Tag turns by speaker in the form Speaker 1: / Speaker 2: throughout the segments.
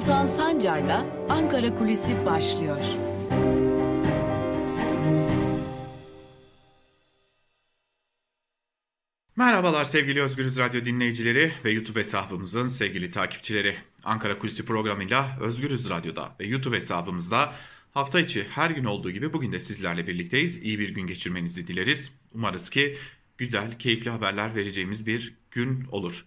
Speaker 1: Altan Sancar'la Ankara Kulisi başlıyor.
Speaker 2: Merhabalar sevgili Özgürüz Radyo dinleyicileri ve YouTube hesabımızın sevgili takipçileri. Ankara Kulisi programıyla Özgürüz Radyo'da ve YouTube hesabımızda hafta içi her gün olduğu gibi bugün de sizlerle birlikteyiz. İyi bir gün geçirmenizi dileriz. Umarız ki güzel, keyifli haberler vereceğimiz bir gün olur.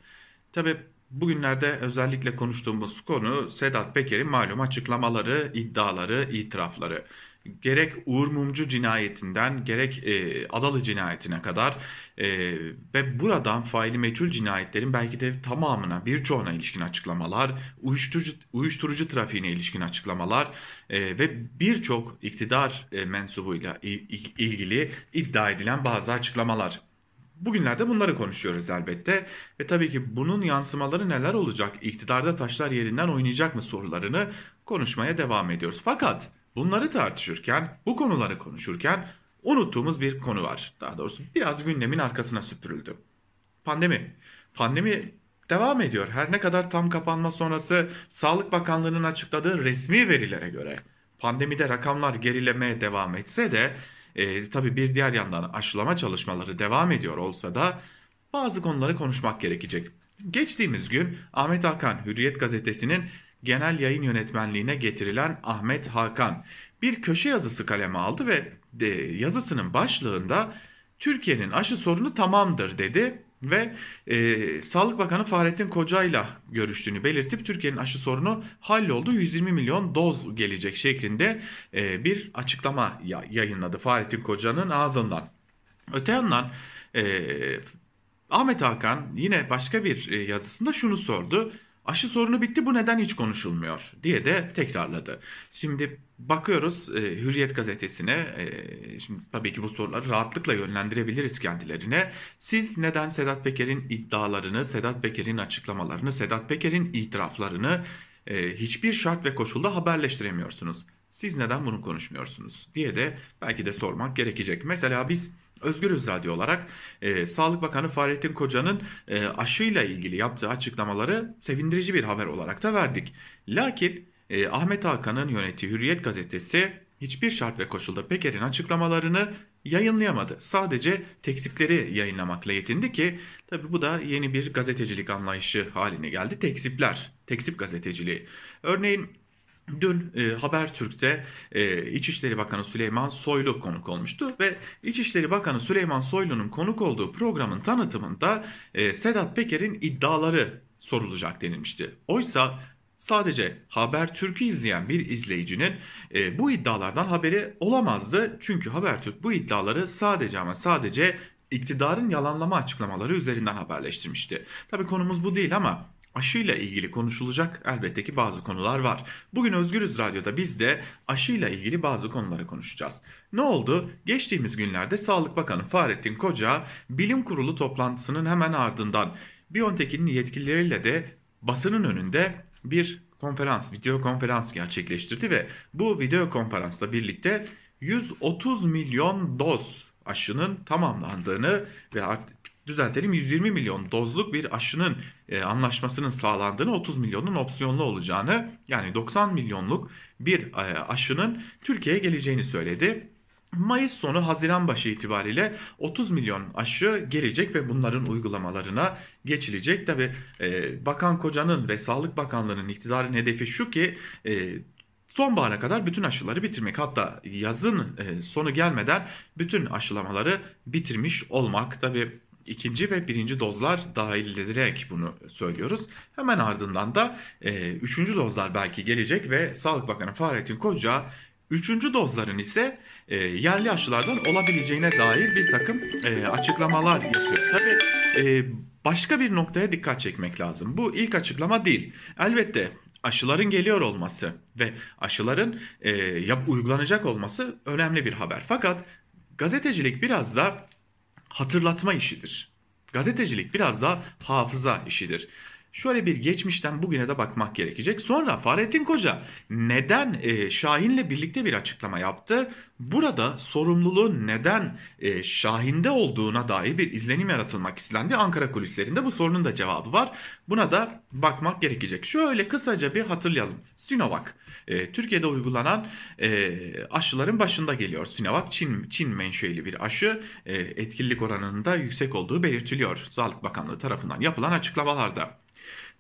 Speaker 2: Tabi bugünlerde özellikle konuştuğumuz konu Sedat Peker'in malum açıklamaları, iddiaları, itirafları gerek Uğur Mumcu cinayetinden gerek e, Adalı cinayetine kadar e, ve buradan faili meçhul cinayetlerin belki de tamamına birçoğuna ilişkin açıklamalar, uyuşturucu, uyuşturucu trafiğine ilişkin açıklamalar e, ve birçok iktidar e, mensubuyla ilgili iddia edilen bazı açıklamalar. Bugünlerde bunları konuşuyoruz elbette ve tabii ki bunun yansımaları neler olacak, iktidarda taşlar yerinden oynayacak mı sorularını konuşmaya devam ediyoruz. Fakat Bunları tartışırken, bu konuları konuşurken unuttuğumuz bir konu var. Daha doğrusu biraz gündemin arkasına süpürüldü. Pandemi. Pandemi devam ediyor. Her ne kadar tam kapanma sonrası Sağlık Bakanlığı'nın açıkladığı resmi verilere göre pandemide rakamlar gerilemeye devam etse de e, tabii bir diğer yandan aşılama çalışmaları devam ediyor olsa da bazı konuları konuşmak gerekecek. Geçtiğimiz gün Ahmet Hakan Hürriyet gazetesinin genel yayın yönetmenliğine getirilen Ahmet Hakan bir köşe yazısı kaleme aldı ve de, yazısının başlığında Türkiye'nin aşı sorunu tamamdır dedi ve e, Sağlık Bakanı Fahrettin Koca'yla görüştüğünü belirtip Türkiye'nin aşı sorunu halloldu 120 milyon doz gelecek şeklinde e, bir açıklama yayınladı Fahrettin Koca'nın ağzından. Öte yandan e, Ahmet Hakan yine başka bir e, yazısında şunu sordu. Aşı sorunu bitti bu neden hiç konuşulmuyor diye de tekrarladı. Şimdi bakıyoruz e, Hürriyet gazetesine e, şimdi tabii ki bu soruları rahatlıkla yönlendirebiliriz kendilerine. Siz neden Sedat Peker'in iddialarını, Sedat Peker'in açıklamalarını, Sedat Peker'in itiraflarını e, hiçbir şart ve koşulda haberleştiremiyorsunuz? Siz neden bunu konuşmuyorsunuz diye de belki de sormak gerekecek. Mesela biz Özgürüz Radyo olarak e, Sağlık Bakanı Fahrettin Koca'nın e, aşıyla ilgili yaptığı açıklamaları sevindirici bir haber olarak da verdik. Lakin e, Ahmet Hakan'ın yönettiği Hürriyet gazetesi hiçbir şart ve koşulda Peker'in açıklamalarını yayınlayamadı. Sadece tekzipleri yayınlamakla yetindi ki tabi bu da yeni bir gazetecilik anlayışı haline geldi. Tekzipler, tekzip gazeteciliği. Örneğin Dün e, Habertürk'te e, İçişleri Bakanı Süleyman Soylu konuk olmuştu ve İçişleri Bakanı Süleyman Soylu'nun konuk olduğu programın tanıtımında e, Sedat Peker'in iddiaları sorulacak denilmişti. Oysa sadece Habertürk'ü izleyen bir izleyicinin e, bu iddialardan haberi olamazdı. Çünkü Habertürk bu iddiaları sadece ama sadece iktidarın yalanlama açıklamaları üzerinden haberleştirmişti. Tabii konumuz bu değil ama aşıyla ilgili konuşulacak elbette ki bazı konular var. Bugün Özgürüz Radyo'da biz de aşıyla ilgili bazı konuları konuşacağız. Ne oldu? Geçtiğimiz günlerde Sağlık Bakanı Fahrettin Koca bilim kurulu toplantısının hemen ardından Biontech'in yetkilileriyle de basının önünde bir konferans, video konferans gerçekleştirdi ve bu video konferansla birlikte 130 milyon doz aşının tamamlandığını ve düzeltelim 120 milyon dozluk bir aşının e, anlaşmasının sağlandığını 30 milyonun opsiyonlu olacağını yani 90 milyonluk bir e, aşının Türkiye'ye geleceğini söyledi. Mayıs sonu Haziran başı itibariyle 30 milyon aşı gelecek ve bunların uygulamalarına geçilecek. Tabi e, Bakan Koca'nın ve Sağlık Bakanlığı'nın iktidarın hedefi şu ki e, sonbahara kadar bütün aşıları bitirmek. Hatta yazın e, sonu gelmeden bütün aşılamaları bitirmiş olmak. Tabi ikinci ve birinci dozlar dahil edilerek bunu söylüyoruz. Hemen ardından da e, üçüncü dozlar belki gelecek ve Sağlık Bakanı Fahrettin Koca üçüncü dozların ise e, yerli aşılardan olabileceğine dair bir takım e, açıklamalar yapıyor. Tabii e, başka bir noktaya dikkat çekmek lazım. Bu ilk açıklama değil. Elbette aşıların geliyor olması ve aşıların e, yap, uygulanacak olması önemli bir haber. Fakat gazetecilik biraz da hatırlatma işidir. Gazetecilik biraz da hafıza işidir. şöyle bir geçmişten bugüne de bakmak gerekecek. Sonra Fahrettin Koca neden e, Şahin'le birlikte bir açıklama yaptı? Burada sorumluluğun neden e, Şahin'de olduğuna dair bir izlenim yaratılmak istendi. Ankara kulislerinde bu sorunun da cevabı var. Buna da bakmak gerekecek. Şöyle kısaca bir hatırlayalım. Sinovac e, Türkiye'de uygulanan e, aşıların başında geliyor. Sinovac Çin, Çin menşeli bir aşı e, etkililik oranının da yüksek olduğu belirtiliyor. Sağlık Bakanlığı tarafından yapılan açıklamalarda.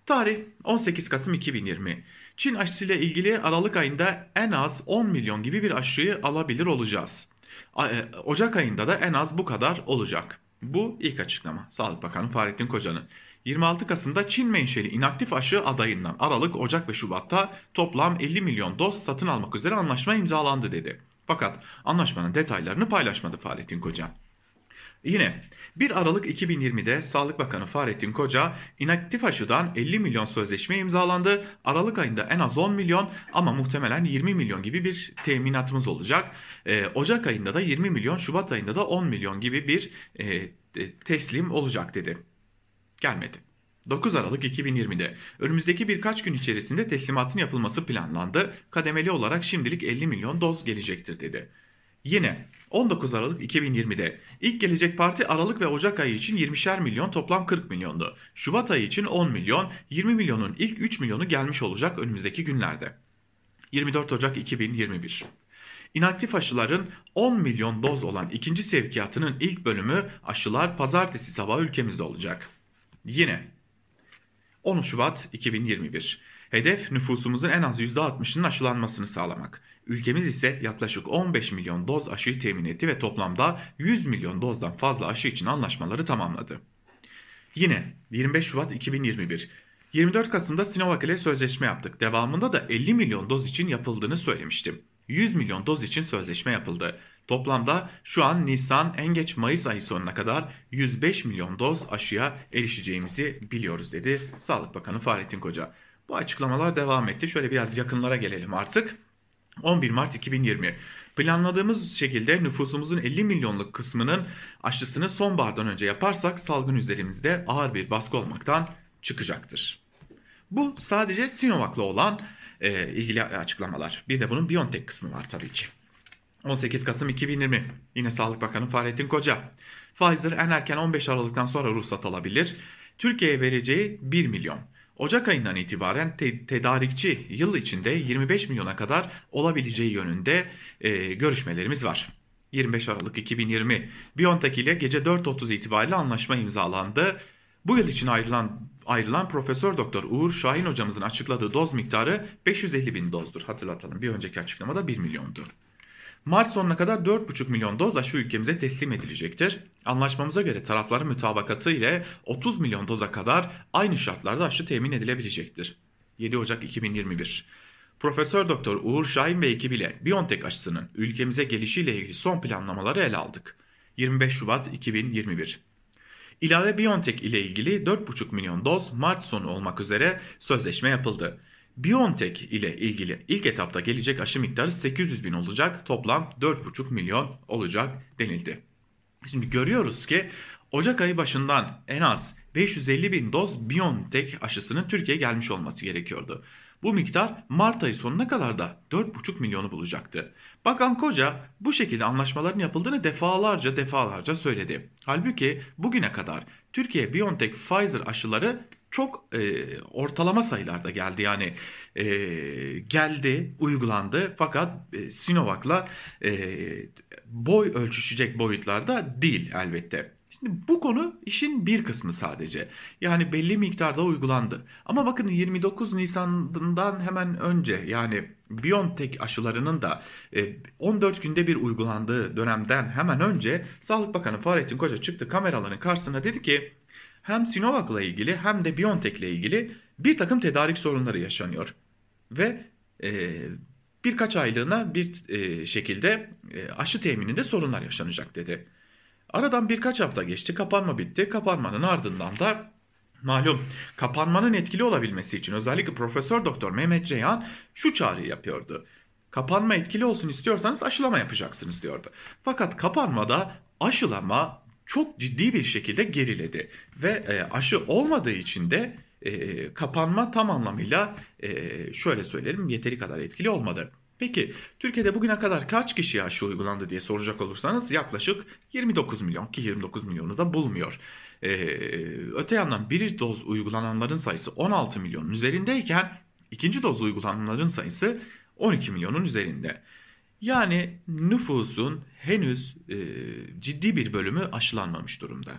Speaker 2: Tarih 18 Kasım 2020. Çin aşısıyla ilgili Aralık ayında en az 10 milyon gibi bir aşıyı alabilir olacağız. E, Ocak ayında da en az bu kadar olacak. Bu ilk açıklama. Sağlık Bakanı Fahrettin Koca'nın. 26 Kasım'da Çin menşeli inaktif aşı adayından Aralık, Ocak ve Şubat'ta toplam 50 milyon doz satın almak üzere anlaşma imzalandı dedi. Fakat anlaşmanın detaylarını paylaşmadı Fahrettin Koca. Yine 1 Aralık 2020'de Sağlık Bakanı Fahrettin Koca inaktif aşıdan 50 milyon sözleşme imzalandı. Aralık ayında en az 10 milyon ama muhtemelen 20 milyon gibi bir teminatımız olacak. Ee, Ocak ayında da 20 milyon, Şubat ayında da 10 milyon gibi bir e, teslim olacak dedi. Gelmedi. 9 Aralık 2020'de önümüzdeki birkaç gün içerisinde teslimatın yapılması planlandı. Kademeli olarak şimdilik 50 milyon doz gelecektir dedi. Yine 19 Aralık 2020'de ilk gelecek parti Aralık ve Ocak ayı için 20'şer milyon toplam 40 milyondu. Şubat ayı için 10 milyon, 20 milyonun ilk 3 milyonu gelmiş olacak önümüzdeki günlerde. 24 Ocak 2021 İnaktif aşıların 10 milyon doz olan ikinci sevkiyatının ilk bölümü aşılar pazartesi sabahı ülkemizde olacak. Yine 10 Şubat 2021 Hedef nüfusumuzun en az %60'ının aşılanmasını sağlamak. Ülkemiz ise yaklaşık 15 milyon doz aşıyı temin etti ve toplamda 100 milyon dozdan fazla aşı için anlaşmaları tamamladı. Yine 25 Şubat 2021 24 Kasım'da Sinovac ile sözleşme yaptık. Devamında da 50 milyon doz için yapıldığını söylemiştim. 100 milyon doz için sözleşme yapıldı. Toplamda şu an Nisan en geç Mayıs ayı sonuna kadar 105 milyon doz aşıya erişeceğimizi biliyoruz dedi Sağlık Bakanı Fahrettin Koca. Bu açıklamalar devam etti. Şöyle biraz yakınlara gelelim artık. 11 Mart 2020 planladığımız şekilde nüfusumuzun 50 milyonluk kısmının aşısını sonbahardan önce yaparsak salgın üzerimizde ağır bir baskı olmaktan çıkacaktır. Bu sadece Sinovac'la olan e, ilgili açıklamalar. Bir de bunun BioNTech kısmı var tabii ki. 18 Kasım 2020 yine Sağlık Bakanı Fahrettin Koca. Pfizer en erken 15 Aralık'tan sonra ruhsat alabilir. Türkiye'ye vereceği 1 milyon. Ocak ayından itibaren te tedarikçi yıl içinde 25 milyona kadar olabileceği yönünde e, görüşmelerimiz var. 25 Aralık 2020 BioNTech ile gece 4.30 itibariyle anlaşma imzalandı. Bu yıl için ayrılan ayrılan Profesör Doktor Uğur Şahin hocamızın açıkladığı doz miktarı 550 bin dozdur. Hatırlatalım bir önceki açıklamada 1 milyondu. Mart sonuna kadar 4,5 milyon doz aşı ülkemize teslim edilecektir. Anlaşmamıza göre tarafların mütabakatı ile 30 milyon doza kadar aynı şartlarda aşı temin edilebilecektir. 7 Ocak 2021 Profesör Doktor Uğur Şahin ve ekibiyle BioNTech aşısının ülkemize gelişiyle ilgili son planlamaları ele aldık. 25 Şubat 2021 İlave BioNTech ile ilgili 4,5 milyon doz Mart sonu olmak üzere sözleşme yapıldı. BioNTech ile ilgili ilk etapta gelecek aşı miktarı 800 bin olacak. Toplam 4,5 milyon olacak denildi. Şimdi görüyoruz ki Ocak ayı başından en az 550 bin doz BioNTech aşısının Türkiye'ye gelmiş olması gerekiyordu. Bu miktar Mart ayı sonuna kadar da 4,5 milyonu bulacaktı. Bakan Koca bu şekilde anlaşmaların yapıldığını defalarca defalarca söyledi. Halbuki bugüne kadar Türkiye BioNTech Pfizer aşıları çok e, ortalama sayılarda geldi. Yani e, geldi, uygulandı fakat e, Sinovac'la e, boy ölçüşecek boyutlarda değil elbette. Şimdi bu konu işin bir kısmı sadece. Yani belli miktarda uygulandı. Ama bakın 29 Nisan'dan hemen önce yani BioNTech aşılarının da 14 günde bir uygulandığı dönemden hemen önce Sağlık Bakanı Fahrettin Koca çıktı kameraların karşısına dedi ki hem Sinovac'la ilgili hem de BioNTech'le ilgili bir takım tedarik sorunları yaşanıyor. Ve e, birkaç aylığına bir e, şekilde e, aşı temininde sorunlar yaşanacak dedi. Aradan birkaç hafta geçti, kapanma bitti. Kapanmanın ardından da malum kapanmanın etkili olabilmesi için özellikle Profesör Doktor Mehmet Ceyhan şu çağrıyı yapıyordu. Kapanma etkili olsun istiyorsanız aşılama yapacaksınız diyordu. Fakat kapanmada aşılama çok ciddi bir şekilde geriledi ve e, aşı olmadığı için de e, kapanma tam anlamıyla e, şöyle söyleyelim yeteri kadar etkili olmadı. Peki Türkiye'de bugüne kadar kaç kişiye aşı uygulandı diye soracak olursanız yaklaşık 29 milyon ki 29 milyonu da bulmuyor. Ee, öte yandan bir doz uygulananların sayısı 16 milyonun üzerindeyken ikinci doz uygulananların sayısı 12 milyonun üzerinde. Yani nüfusun henüz e, ciddi bir bölümü aşılanmamış durumda.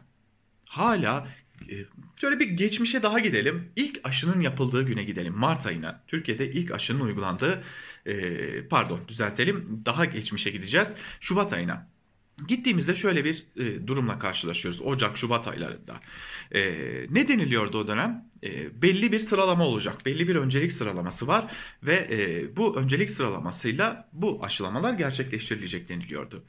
Speaker 2: Hala e, şöyle bir geçmişe daha gidelim. İlk aşının yapıldığı güne gidelim. Mart ayına. Türkiye'de ilk aşının uygulandığı e, pardon düzeltelim daha geçmişe gideceğiz. Şubat ayına. Gittiğimizde şöyle bir e, durumla karşılaşıyoruz. Ocak-Şubat aylarında. E, ne deniliyordu o dönem? E, belli bir sıralama olacak. Belli bir öncelik sıralaması var ve e, bu öncelik sıralamasıyla bu aşılamalar gerçekleştirilecek deniliyordu.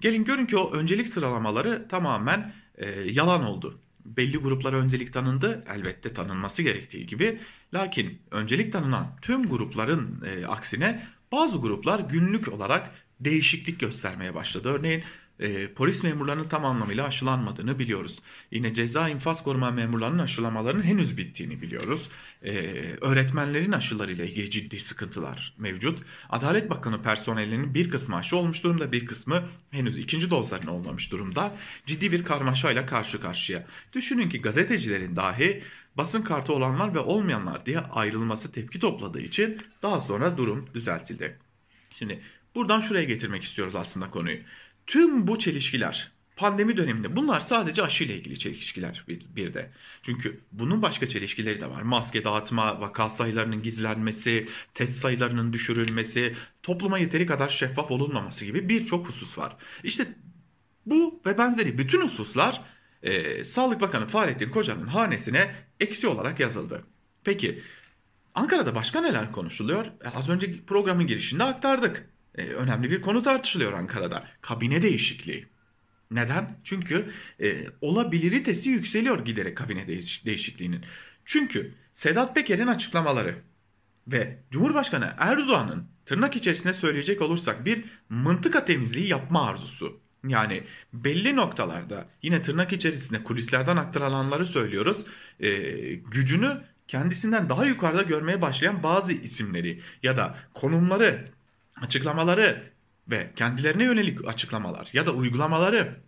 Speaker 2: Gelin görün ki o öncelik sıralamaları tamamen e, yalan oldu. Belli gruplara öncelik tanındı, elbette tanınması gerektiği gibi. Lakin öncelik tanınan tüm grupların e, aksine bazı gruplar günlük olarak değişiklik göstermeye başladı. Örneğin e, polis memurlarının tam anlamıyla aşılanmadığını biliyoruz. Yine ceza infaz koruma memurlarının aşılamalarının henüz bittiğini biliyoruz. E, öğretmenlerin aşılarıyla ilgili ciddi sıkıntılar mevcut. Adalet Bakanı personelinin bir kısmı aşı olmuş durumda, bir kısmı henüz ikinci dozlarını olmamış durumda. Ciddi bir karmaşayla karşı karşıya. Düşünün ki gazetecilerin dahi basın kartı olanlar ve olmayanlar diye ayrılması tepki topladığı için daha sonra durum düzeltildi. Şimdi buradan şuraya getirmek istiyoruz aslında konuyu. Tüm bu çelişkiler pandemi döneminde bunlar sadece aşı ile ilgili çelişkiler bir, bir de. Çünkü bunun başka çelişkileri de var. Maske dağıtma, vaka sayılarının gizlenmesi, test sayılarının düşürülmesi, topluma yeteri kadar şeffaf olunmaması gibi birçok husus var. İşte bu ve benzeri bütün hususlar e, Sağlık Bakanı Fahrettin Koca'nın hanesine eksi olarak yazıldı. Peki Ankara'da başka neler konuşuluyor? E, az önce programın girişinde aktardık. E, önemli bir konu tartışılıyor Ankara'da. Kabine değişikliği. Neden? Çünkü e, olabiliritesi yükseliyor giderek kabine değiş değişikliğinin. Çünkü Sedat Peker'in açıklamaları ve Cumhurbaşkanı Erdoğan'ın tırnak içerisinde söyleyecek olursak bir mıntıka temizliği yapma arzusu. Yani belli noktalarda yine tırnak içerisinde kulislerden aktarılanları söylüyoruz. E, gücünü kendisinden daha yukarıda görmeye başlayan bazı isimleri ya da konumları açıklamaları ve kendilerine yönelik açıklamalar ya da uygulamaları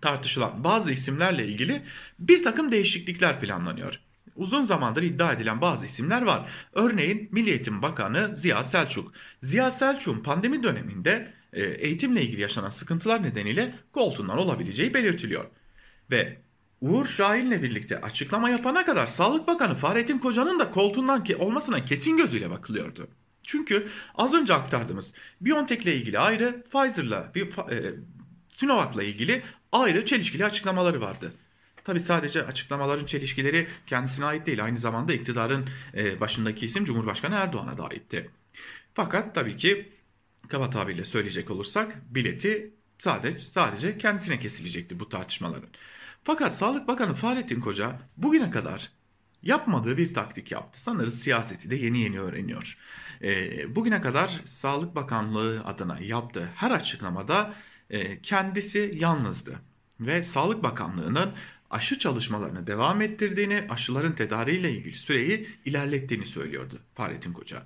Speaker 2: tartışılan bazı isimlerle ilgili bir takım değişiklikler planlanıyor. Uzun zamandır iddia edilen bazı isimler var. Örneğin Milli Eğitim Bakanı Ziya Selçuk. Ziya Selçuk'un pandemi döneminde e, eğitimle ilgili yaşanan sıkıntılar nedeniyle koltuğundan olabileceği belirtiliyor. Ve Uğur Şahin'le birlikte açıklama yapana kadar Sağlık Bakanı Fahrettin Koca'nın da koltuğundan olmasına kesin gözüyle bakılıyordu. Çünkü az önce aktardığımız BioNTech ile ilgili ayrı, Pfizer'la, e, Sinovac'la ilgili ayrı çelişkili açıklamaları vardı. Tabi sadece açıklamaların çelişkileri kendisine ait değil. Aynı zamanda iktidarın e, başındaki isim Cumhurbaşkanı Erdoğan'a da aitti. Fakat tabii ki kaba tabirle söyleyecek olursak bileti sadece sadece kendisine kesilecekti bu tartışmaların. Fakat Sağlık Bakanı Fahrettin Koca bugüne kadar yapmadığı bir taktik yaptı. Sanırız siyaseti de yeni yeni öğreniyor. E, bugüne kadar Sağlık Bakanlığı adına yaptığı her açıklamada e, kendisi yalnızdı. Ve Sağlık Bakanlığı'nın aşı çalışmalarını devam ettirdiğini, aşıların tedariğiyle ilgili süreyi ilerlettiğini söylüyordu Fahrettin Koca.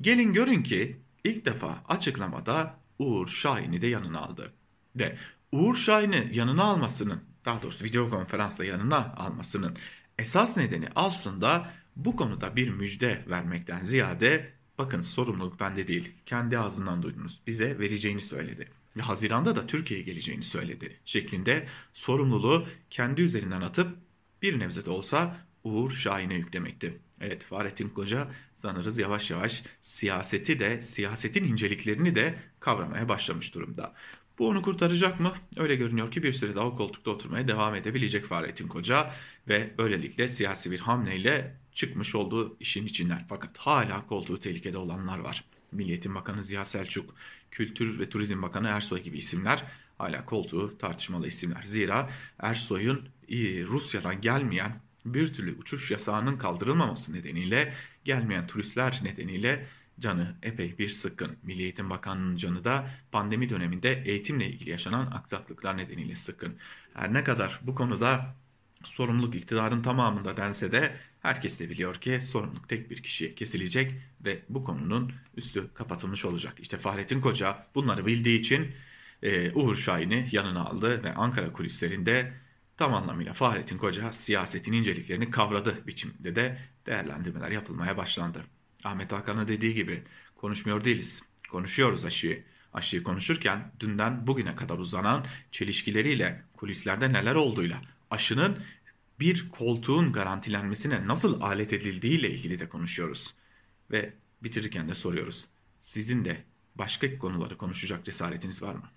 Speaker 2: Gelin görün ki ilk defa açıklamada Uğur Şahin'i de yanına aldı. Ve Uğur Şahin'i yanına almasının, daha doğrusu video konferansla yanına almasının esas nedeni aslında bu konuda bir müjde vermekten ziyade bakın sorumluluk bende değil kendi ağzından duydunuz bize vereceğini söyledi. Ve Haziran'da da Türkiye'ye geleceğini söyledi şeklinde sorumluluğu kendi üzerinden atıp bir nebze de olsa Uğur Şahin'e yüklemekti. Evet Fahrettin Koca sanırız yavaş yavaş siyaseti de siyasetin inceliklerini de kavramaya başlamış durumda. Bu onu kurtaracak mı? Öyle görünüyor ki bir süre daha o koltukta oturmaya devam edebilecek Fahrettin Koca ve böylelikle siyasi bir hamleyle çıkmış olduğu işin içinden. Fakat hala koltuğu tehlikede olanlar var. Milliyetin Bakanı Ziya Selçuk, Kültür ve Turizm Bakanı Ersoy gibi isimler hala koltuğu tartışmalı isimler. Zira Ersoy'un e, Rusya'dan gelmeyen bir türlü uçuş yasağının kaldırılmaması nedeniyle gelmeyen turistler nedeniyle canı epey bir sıkkın. Milli Eğitim Bakanlığı'nın canı da pandemi döneminde eğitimle ilgili yaşanan aksaklıklar nedeniyle sıkkın. Her ne kadar bu konuda sorumluluk iktidarın tamamında dense de
Speaker 3: Herkes de biliyor ki sorumluluk tek bir kişiye kesilecek ve bu konunun üstü kapatılmış olacak. İşte Fahrettin Koca bunları bildiği için e, Uğur Şahin'i yanına aldı ve Ankara kulislerinde tam anlamıyla Fahrettin Koca siyasetin inceliklerini kavradı biçimde de değerlendirmeler yapılmaya başlandı. Ahmet Hakan'ın dediği gibi konuşmuyor değiliz, konuşuyoruz aşıyı. Aşıyı konuşurken dünden bugüne kadar uzanan çelişkileriyle kulislerde neler olduğuyla aşının bir koltuğun garantilenmesine nasıl alet edildiği ile ilgili de konuşuyoruz. Ve bitirirken de soruyoruz. Sizin de başka konuları konuşacak cesaretiniz var mı?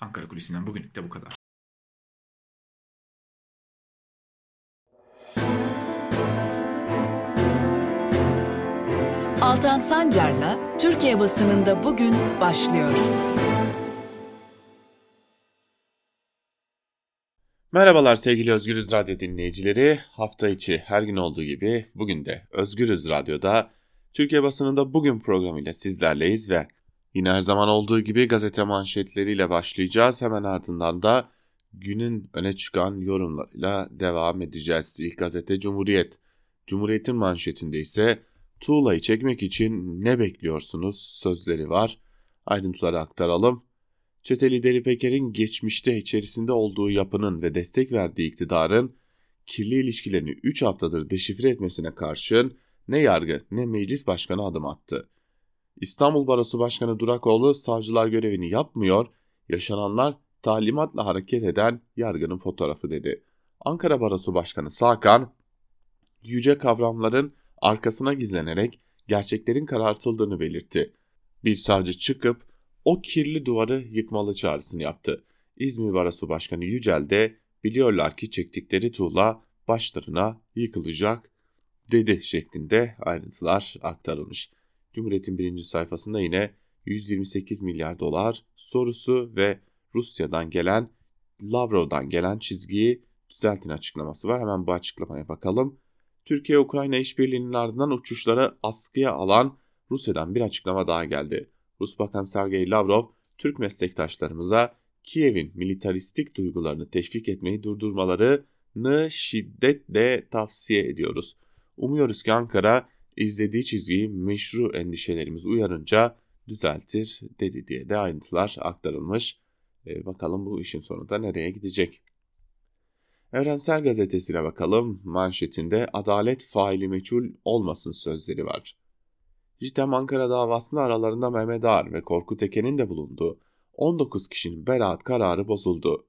Speaker 3: Ankara Kulisi'nden bugünlük de bu kadar.
Speaker 1: Altan Sancar'la Türkiye basınında bugün başlıyor.
Speaker 2: Merhabalar sevgili Özgürüz Radyo dinleyicileri. Hafta içi her gün olduğu gibi bugün de Özgürüz Radyo'da Türkiye basınında bugün programıyla sizlerleyiz ve yine her zaman olduğu gibi gazete manşetleriyle başlayacağız. Hemen ardından da günün öne çıkan yorumlarıyla devam edeceğiz. İlk gazete Cumhuriyet. Cumhuriyet'in manşetinde ise tuğlayı çekmek için ne bekliyorsunuz sözleri var. Ayrıntıları aktaralım. Çete lideri Peker'in geçmişte içerisinde olduğu yapının ve destek verdiği iktidarın kirli ilişkilerini 3 haftadır deşifre etmesine karşın ne yargı ne meclis başkanı adım attı. İstanbul Barosu Başkanı Durakoğlu savcılar görevini yapmıyor, yaşananlar talimatla hareket eden yargının fotoğrafı dedi. Ankara Barosu Başkanı Sakan, yüce kavramların arkasına gizlenerek gerçeklerin karartıldığını belirtti. Bir savcı çıkıp o kirli duvarı yıkmalı çağrısını yaptı. İzmir Barosu Başkanı Yücel de biliyorlar ki çektikleri tuğla başlarına yıkılacak dedi şeklinde ayrıntılar aktarılmış. Cumhuriyet'in birinci sayfasında yine 128 milyar dolar sorusu ve Rusya'dan gelen Lavrov'dan gelen çizgiyi düzeltin açıklaması var. Hemen bu açıklamaya bakalım. Türkiye-Ukrayna işbirliğinin ardından uçuşları askıya alan Rusya'dan bir açıklama daha geldi. Rus Bakan Sergey Lavrov, Türk meslektaşlarımıza Kiev'in militaristik duygularını teşvik etmeyi durdurmalarını şiddetle tavsiye ediyoruz. Umuyoruz ki Ankara izlediği çizgiyi meşru endişelerimiz uyarınca düzeltir dedi diye de ayrıntılar aktarılmış. Ee, bakalım bu işin sonunda nereye gidecek? Evrensel Gazetesi'ne bakalım. Manşetinde adalet faili meçhul olmasın sözleri var. JITEM Ankara davasında aralarında Mehmet Ağar ve Korkut Eken'in de bulunduğu 19 kişinin beraat kararı bozuldu.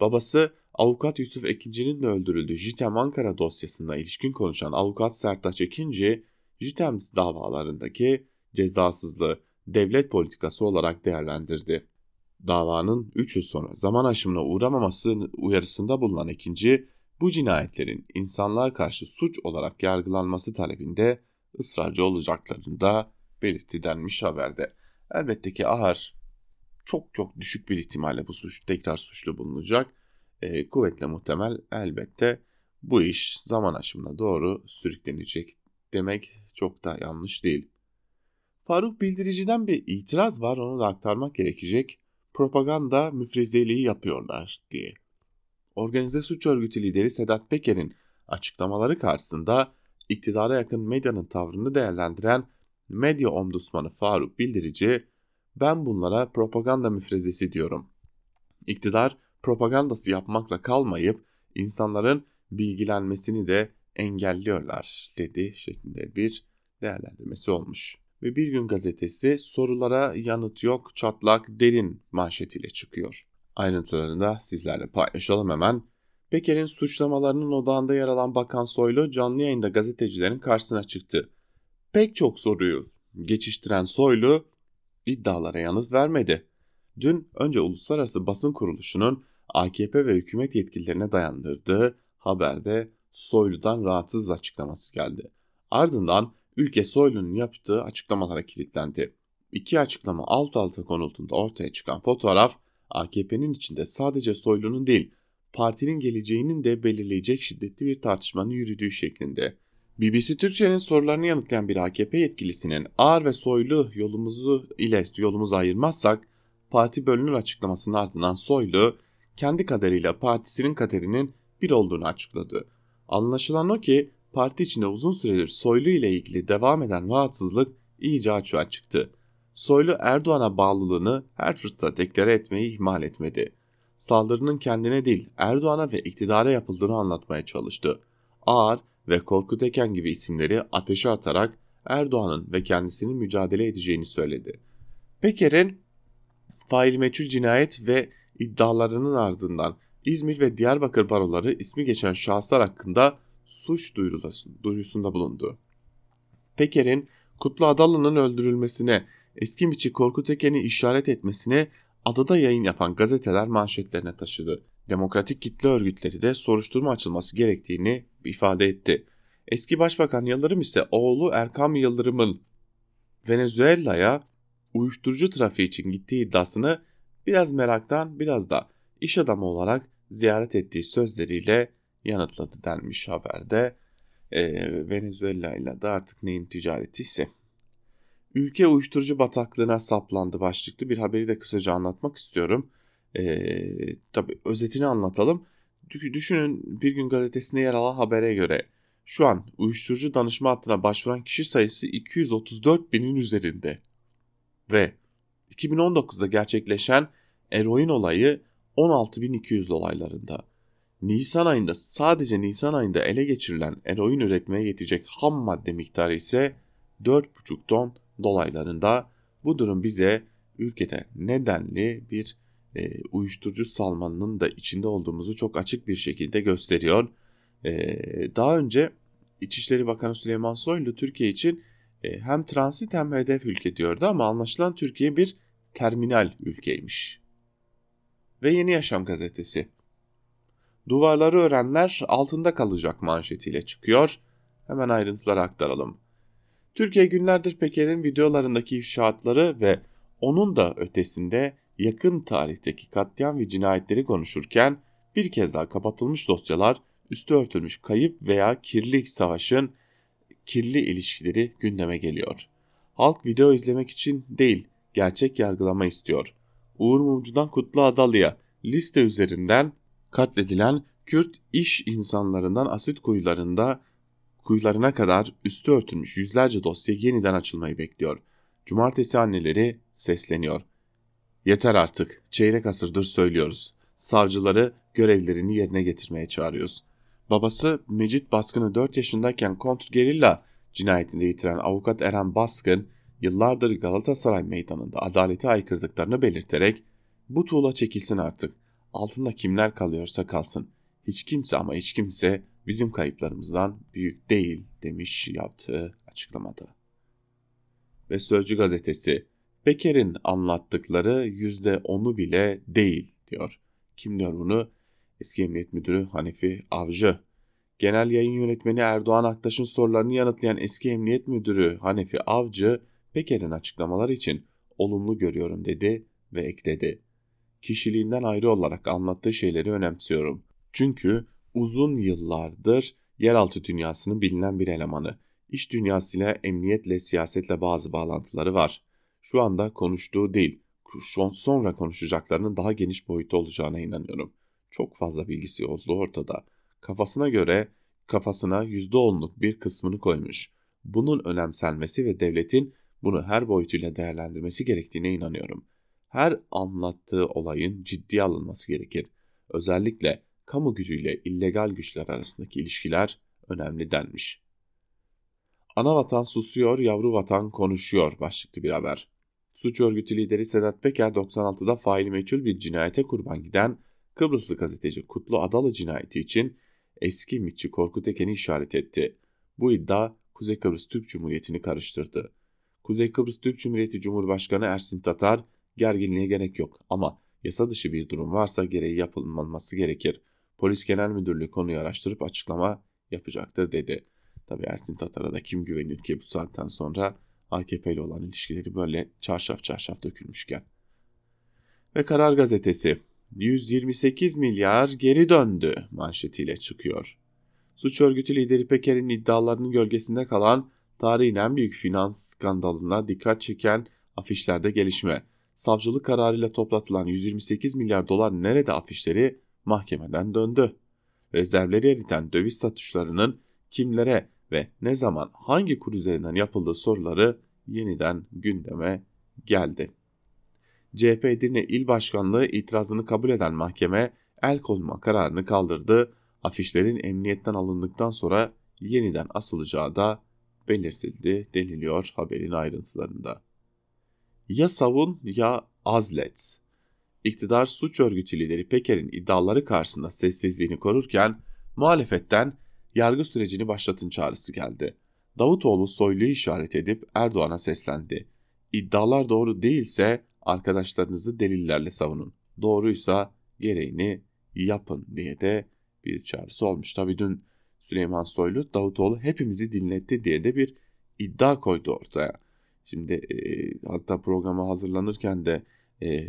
Speaker 2: Babası avukat Yusuf Ekinci'nin de öldürüldüğü JITEM Ankara dosyasında ilişkin konuşan avukat Sertaç Ekinci, JITEM davalarındaki cezasızlığı devlet politikası olarak değerlendirdi. Davanın 3 yıl sonra zaman aşımına uğramaması uyarısında bulunan Ekinci, bu cinayetlerin insanlığa karşı suç olarak yargılanması talebinde ısrarcı olacaklarını da belirtti denmiş haberde. Elbette ki Ahar çok çok düşük bir ihtimalle bu suç tekrar suçlu bulunacak. E, kuvvetle muhtemel elbette bu iş zaman aşımına doğru sürüklenecek demek çok da yanlış değil. Faruk Bildirici'den bir itiraz var onu da aktarmak gerekecek. Propaganda müfrezeliği yapıyorlar diye. Organize suç örgütü lideri Sedat Peker'in açıklamaları karşısında iktidara yakın medyanın tavrını değerlendiren medya omdusmanı Faruk Bildirici, ben bunlara propaganda müfrezesi diyorum. İktidar propagandası yapmakla kalmayıp insanların bilgilenmesini de engelliyorlar dedi şeklinde bir değerlendirmesi olmuş. Ve Bir Gün gazetesi sorulara yanıt yok çatlak derin manşetiyle çıkıyor. Ayrıntılarını da sizlerle paylaşalım hemen. Peker'in suçlamalarının odağında yer alan Bakan Soylu canlı yayında gazetecilerin karşısına çıktı. Pek çok soruyu geçiştiren Soylu iddialara yanıt vermedi. Dün önce uluslararası basın kuruluşunun AKP ve hükümet yetkililerine dayandırdığı haberde Soylu'dan rahatsız açıklaması geldi. Ardından ülke Soylu'nun yaptığı açıklamalara kilitlendi. İki açıklama alt alta konulduğunda ortaya çıkan fotoğraf AKP'nin içinde sadece Soylu'nun değil partinin geleceğinin de belirleyecek şiddetli bir tartışmanın yürüdüğü şeklinde. BBC Türkçe'nin sorularını yanıtlayan bir AKP yetkilisinin ağır ve soylu yolumuzu ile yolumuzu ayırmazsak parti bölünür açıklamasının ardından Soylu kendi kaderiyle partisinin kaderinin bir olduğunu açıkladı. Anlaşılan o ki parti içinde uzun süredir Soylu ile ilgili devam eden rahatsızlık iyice açığa çıktı. Soylu Erdoğan'a bağlılığını her fırsatta deklare etmeyi ihmal etmedi. Saldırının kendine değil Erdoğan'a ve iktidara yapıldığını anlatmaya çalıştı. Ağar ve Korkut Eken gibi isimleri ateşe atarak Erdoğan'ın ve kendisinin mücadele edeceğini söyledi. Peker'in fail meçhul cinayet ve iddialarının ardından İzmir ve Diyarbakır baroları ismi geçen şahıslar hakkında suç duyurusunda bulundu. Peker'in Kutlu Adalı'nın öldürülmesine, eski miçi Korkut Eken'i işaret etmesine adada yayın yapan gazeteler manşetlerine taşıdı. Demokratik kitle örgütleri de soruşturma açılması gerektiğini ifade etti. Eski Başbakan Yıldırım ise oğlu Erkam Yıldırım'ın Venezuela'ya uyuşturucu trafiği için gittiği iddiasını biraz meraktan biraz da iş adamı olarak ziyaret ettiği sözleriyle yanıtladı denmiş haberde. Ee, Venezuela ile de artık neyin ticareti ise. Ülke uyuşturucu bataklığına saplandı başlıklı bir haberi de kısaca anlatmak istiyorum. Ee, tabii özetini anlatalım. Düşünün bir gün gazetesinde yer alan habere göre şu an uyuşturucu danışma hattına başvuran kişi sayısı 234 binin üzerinde. Ve 2019'da gerçekleşen eroin olayı 16.200 dolaylarında. Nisan ayında sadece Nisan ayında ele geçirilen eroin üretmeye yetecek ham madde miktarı ise 4,5 ton dolaylarında. Bu durum bize ülkede nedenli bir e, uyuşturucu salmanının da içinde olduğumuzu çok açık bir şekilde gösteriyor. E, daha önce İçişleri Bakanı Süleyman Soylu Türkiye için e, hem transit hem hedef ülke diyordu ama anlaşılan Türkiye bir terminal ülkeymiş. Ve Yeni Yaşam gazetesi. Duvarları örenler altında kalacak manşetiyle çıkıyor. Hemen ayrıntıları aktaralım. Türkiye günlerdir Peker'in videolarındaki ifşaatları ve onun da ötesinde yakın tarihteki katliam ve cinayetleri konuşurken bir kez daha kapatılmış dosyalar üstü örtülmüş kayıp veya kirli savaşın kirli ilişkileri gündeme geliyor. Halk video izlemek için değil, gerçek yargılama istiyor. Uğur Mumcu'dan Kutlu Adalı'ya liste üzerinden katledilen Kürt iş insanlarından asit kuyularında kuyularına kadar üstü örtülmüş yüzlerce dosya yeniden açılmayı bekliyor. Cumartesi anneleri sesleniyor. Yeter artık, çeyrek asırdır söylüyoruz. Savcıları görevlerini yerine getirmeye çağırıyoruz. Babası Mecit Baskın'ı 4 yaşındayken kontrgerilla cinayetinde yitiren avukat Eren Baskın, yıllardır Galatasaray meydanında adaleti aykırdıklarını belirterek bu tuğla çekilsin artık. Altında kimler kalıyorsa kalsın. Hiç kimse ama hiç kimse bizim kayıplarımızdan büyük değil demiş yaptığı açıklamada. Ve Sözcü gazetesi Peker'in anlattıkları yüzde onu bile değil diyor. Kim diyor bunu? Eski Emniyet Müdürü Hanifi Avcı. Genel yayın yönetmeni Erdoğan Aktaş'ın sorularını yanıtlayan eski Emniyet Müdürü Hanifi Avcı, Peker'in açıklamaları için olumlu görüyorum dedi ve ekledi. Kişiliğinden ayrı olarak anlattığı şeyleri önemsiyorum. Çünkü uzun yıllardır yeraltı dünyasının bilinen bir elemanı. İş dünyasıyla, emniyetle, siyasetle bazı bağlantıları var. Şu anda konuştuğu değil, sonra konuşacaklarının daha geniş boyutu olacağına inanıyorum. Çok fazla bilgisi olduğu ortada. Kafasına göre kafasına %10'luk bir kısmını koymuş. Bunun önemsenmesi ve devletin bunu her boyutuyla değerlendirmesi gerektiğine inanıyorum. Her anlattığı olayın ciddiye alınması gerekir. Özellikle kamu gücüyle illegal güçler arasındaki ilişkiler önemli denmiş. Ana vatan susuyor, yavru vatan konuşuyor başlıklı bir haber. Suç örgütü lideri Sedat Peker 96'da faili meçhul bir cinayete kurban giden Kıbrıslı gazeteci Kutlu Adalı cinayeti için eski mitçi Korkut Eken'i işaret etti. Bu iddia Kuzey Kıbrıs Türk Cumhuriyeti'ni karıştırdı. Kuzey Kıbrıs Türk Cumhuriyeti Cumhurbaşkanı Ersin Tatar, gerginliğe gerek yok ama yasa dışı bir durum varsa gereği yapılması gerekir. Polis Genel Müdürlüğü konuyu araştırıp açıklama yapacaktır dedi. Tabi Ersin Tatar'a da kim güvenir ki bu saatten sonra AKP ile olan ilişkileri böyle çarşaf çarşaf dökülmüşken. Ve Karar Gazetesi 128 milyar geri döndü manşetiyle çıkıyor. Suç örgütü lideri Peker'in iddialarının gölgesinde kalan tarihin en büyük finans skandalına dikkat çeken afişlerde gelişme. Savcılık kararıyla toplatılan 128 milyar dolar nerede afişleri mahkemeden döndü. Rezervleri eriten döviz satışlarının kimlere ve ne zaman hangi kur üzerinden yapıldığı soruları yeniden gündeme geldi. CHP Edirne İl Başkanlığı itirazını kabul eden mahkeme el konma kararını kaldırdı. Afişlerin emniyetten alındıktan sonra yeniden asılacağı da belirtildi deniliyor haberin ayrıntılarında. Ya savun ya azlet. İktidar suç örgütü lideri Peker'in iddiaları karşısında sessizliğini korurken muhalefetten yargı sürecini başlatın çağrısı geldi. Davutoğlu Soylu'yu işaret edip Erdoğan'a seslendi. İddialar doğru değilse arkadaşlarınızı delillerle savunun. Doğruysa gereğini yapın diye de bir çağrısı olmuş. Tabii dün Süleyman Soylu Davutoğlu hepimizi dinletti diye de bir iddia koydu ortaya. Şimdi e, hatta programa hazırlanırken de e,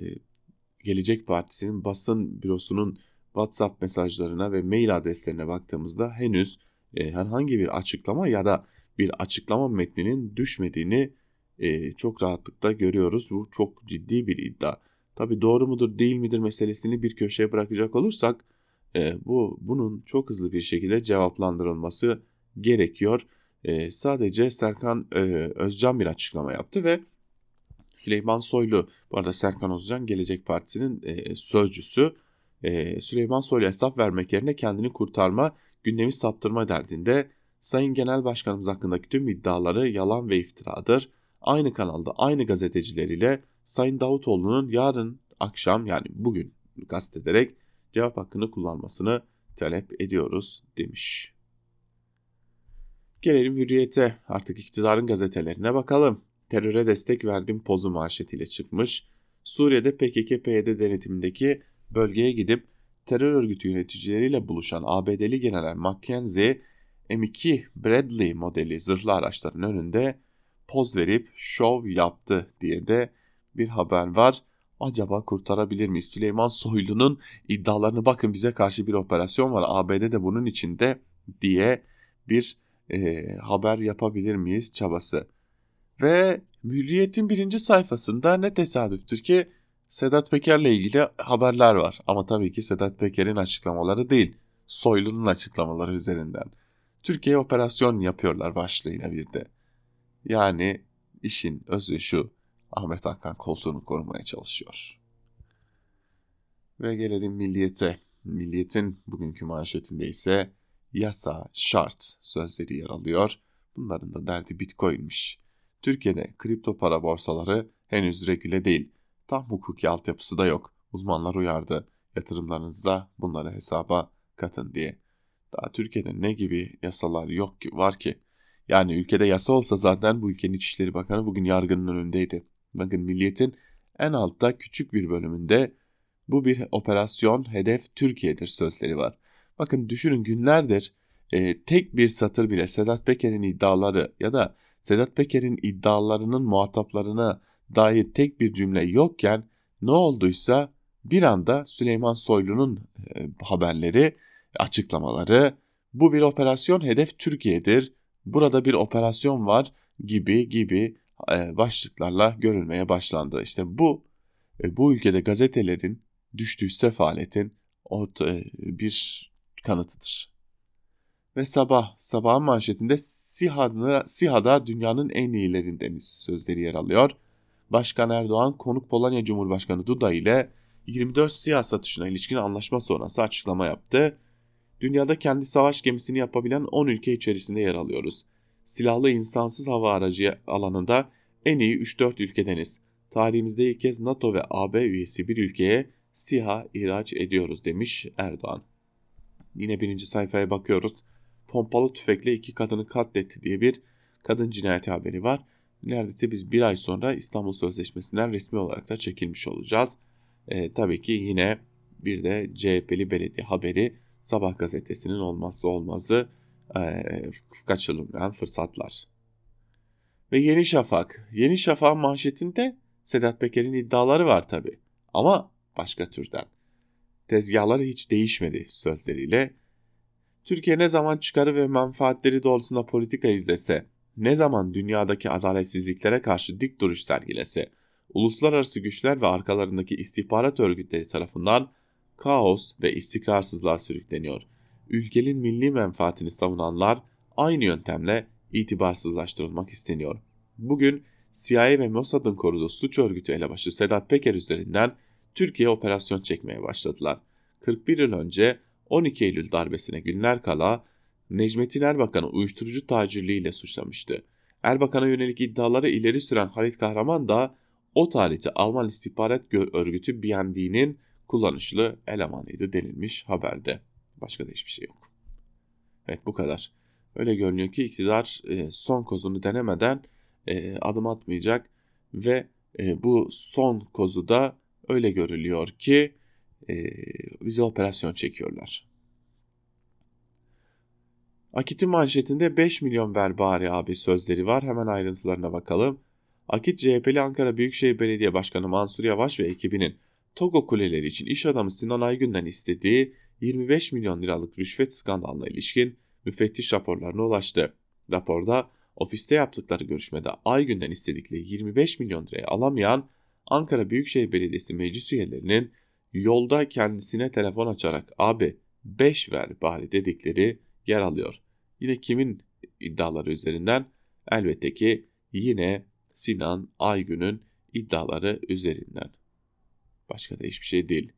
Speaker 2: Gelecek Partisi'nin basın bürosunun WhatsApp mesajlarına ve mail adreslerine baktığımızda henüz e, herhangi bir açıklama ya da bir açıklama metninin düşmediğini e, çok rahatlıkla görüyoruz. Bu çok ciddi bir iddia. Tabi doğru mudur değil midir meselesini bir köşeye bırakacak olursak e, bu bunun çok hızlı bir şekilde cevaplandırılması gerekiyor. E, sadece Serkan e, Özcan bir açıklama yaptı ve Süleyman Soylu, bu arada Serkan Özcan Gelecek Partisi'nin e, sözcüsü, e, Süleyman Soylu hesap vermek yerine kendini kurtarma, gündemi saptırma derdinde Sayın Genel Başkanımız hakkındaki tüm iddiaları yalan ve iftiradır. Aynı kanalda aynı gazetecileriyle Sayın Davutoğlu'nun yarın akşam yani bugün kastederek cevap hakkını kullanmasını talep ediyoruz demiş. Gelelim hürriyete artık iktidarın gazetelerine bakalım. Teröre destek verdim pozu manşetiyle çıkmış. Suriye'de PKK-PYD denetimindeki bölgeye gidip terör örgütü yöneticileriyle buluşan ABD'li General McKenzie M2 Bradley modeli zırhlı araçların önünde poz verip şov yaptı diye de bir haber var. Acaba kurtarabilir miyiz? Süleyman Soylu'nun iddialarını bakın bize karşı bir operasyon var. ABD de bunun içinde diye bir e, haber yapabilir miyiz çabası. Ve Hürriyet'in birinci sayfasında ne tesadüftür ki Sedat Peker'le ilgili haberler var. Ama tabii ki Sedat Peker'in açıklamaları değil. Soylu'nun açıklamaları üzerinden. Türkiye operasyon yapıyorlar başlığıyla bir de. Yani işin özü şu. Ahmet Hakan koltuğunu korumaya çalışıyor. Ve gelelim milliyete. Milliyetin bugünkü manşetinde ise yasa, şart sözleri yer alıyor. Bunların da derdi bitcoinmiş. Türkiye'de kripto para borsaları henüz regüle değil. Tam hukuki altyapısı da yok. Uzmanlar uyardı. Yatırımlarınızda bunları hesaba katın diye. Daha Türkiye'de ne gibi yasalar yok ki var ki? Yani ülkede yasa olsa zaten bu ülkenin İçişleri Bakanı bugün yargının önündeydi. Bakın milliyetin en altta küçük bir bölümünde bu bir operasyon hedef Türkiye'dir sözleri var. Bakın düşünün günlerdir e, tek bir satır bile Sedat Peker'in iddiaları ya da Sedat Peker'in iddialarının muhataplarına dair tek bir cümle yokken ne olduysa bir anda Süleyman Soylu'nun e, haberleri, açıklamaları bu bir operasyon hedef Türkiye'dir. Burada bir operasyon var gibi gibi e, başlıklarla görülmeye başlandı. İşte bu e, bu ülkede gazetelerin düştüğü sefaletin orta bir kanıtıdır. Ve sabah, sabahın manşetinde SİHA'da, SİHA'da dünyanın en iyilerindeniz sözleri yer alıyor. Başkan Erdoğan konuk Polonya Cumhurbaşkanı Duda ile 24 SİHA satışına ilişkin anlaşma sonrası açıklama yaptı. Dünyada kendi savaş gemisini yapabilen 10 ülke içerisinde yer alıyoruz. Silahlı insansız hava aracı alanında en iyi 3-4 ülkedeniz. Tarihimizde ilk kez NATO ve AB üyesi bir ülkeye SİHA ihraç ediyoruz demiş Erdoğan. Yine birinci sayfaya bakıyoruz. Pompalı tüfekle iki kadını katletti diye bir kadın cinayeti haberi var. Neredeyse biz bir ay sonra İstanbul Sözleşmesi'nden resmi olarak da çekilmiş olacağız. E, tabii ki yine bir de CHP'li belediye haberi Sabah gazetesinin olmazsa olmazı e, kaçırılmayan fırsatlar. Ve Yeni Şafak. Yeni Şafak manşetinde Sedat Peker'in iddiaları var tabi. Ama başka türden. Tezgahları hiç değişmedi sözleriyle. Türkiye ne zaman çıkarı ve menfaatleri doğrultusunda politika izlese, ne zaman dünyadaki adaletsizliklere karşı dik duruş sergilese, uluslararası güçler ve arkalarındaki istihbarat örgütleri tarafından kaos ve istikrarsızlığa sürükleniyor. Ülkenin milli menfaatini savunanlar aynı yöntemle itibarsızlaştırılmak isteniyor. Bugün CIA ve Mossad'ın koruduğu suç örgütü elebaşı Sedat Peker üzerinden Türkiye operasyon çekmeye başladılar. 41 yıl önce 12 Eylül darbesine günler kala Necmettin Erbakan'ı uyuşturucu tacirliğiyle suçlamıştı. Erbakan'a yönelik iddiaları ileri süren Halit Kahraman da o tarihte Alman istihbarat örgütü BND'nin kullanışlı elemanıydı denilmiş haberde. Başka da hiçbir şey yok. Evet bu kadar. Öyle görünüyor ki iktidar e, son kozunu denemeden e, adım atmayacak ve e, bu son kozu da öyle görülüyor ki bize operasyon çekiyorlar. Akit'in manşetinde 5 milyon ver bari abi sözleri var. Hemen ayrıntılarına bakalım. Akit CHP'li Ankara Büyükşehir Belediye Başkanı Mansur Yavaş ve ekibinin Togo kuleleri için iş adamı Sinan Aygün'den istediği 25 milyon liralık rüşvet skandalına ilişkin müfettiş raporlarına ulaştı. Raporda ofiste yaptıkları görüşmede Aygün'den istedikleri 25 milyon lirayı alamayan Ankara Büyükşehir Belediyesi meclis üyelerinin yolda kendisine telefon açarak abi 5 ver bari dedikleri yer alıyor. Yine kimin iddiaları üzerinden? Elbette ki yine Sinan Aygün'ün iddiaları üzerinden. Başka da hiçbir şey değil.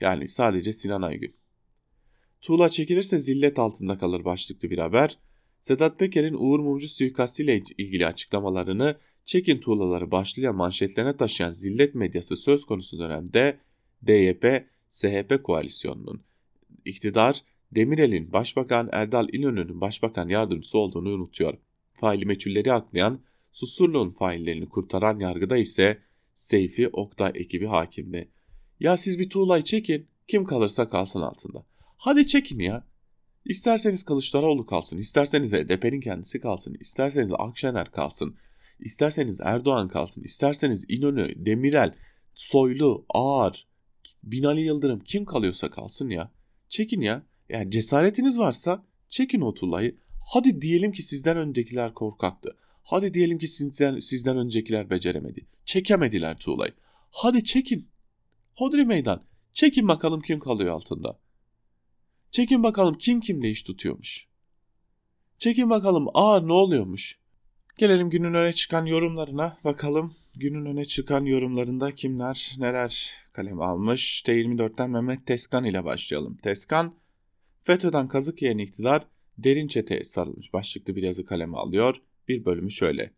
Speaker 2: Yani sadece Sinan Aygün. Tuğla çekilirse zillet altında kalır başlıklı bir haber. Sedat Peker'in Uğur Mumcu suikastıyla ilgili açıklamalarını çekin tuğlaları başlayan manşetlerine taşıyan zillet medyası söz konusu dönemde DYP, SHP koalisyonunun iktidar Demirel'in Başbakan Erdal İnönü'nün Başbakan yardımcısı olduğunu unutuyor. Faili meçhulleri aklayan, Susurluğun faillerini kurtaran yargıda ise Seyfi Oktay ekibi hakimdi. Ya siz bir tuğlayı çekin, kim kalırsa kalsın altında. Hadi çekin ya. İsterseniz Kılıçdaroğlu kalsın, isterseniz HDP'nin kendisi kalsın, isterseniz Akşener kalsın, isterseniz Erdoğan kalsın, isterseniz İnönü, Demirel, Soylu, Ağar, Binali Yıldırım kim kalıyorsa kalsın ya. Çekin ya. Eğer cesaretiniz varsa çekin o tuğlayı. Hadi diyelim ki sizden öncekiler korkaktı. Hadi diyelim ki sizden, sizden öncekiler beceremedi. Çekemediler tuğlayı. Hadi çekin. Hodri meydan. Çekin bakalım kim kalıyor altında. Çekin bakalım kim kimle iş tutuyormuş. Çekin bakalım aa ne oluyormuş. Gelelim günün öne çıkan yorumlarına bakalım. Günün öne çıkan yorumlarında kimler neler kalem almış. T24'ten Mehmet Teskan ile başlayalım. Teskan, FETÖ'den kazık yiyen iktidar derin çeteye sarılmış başlıklı bir yazı kaleme alıyor. Bir bölümü şöyle.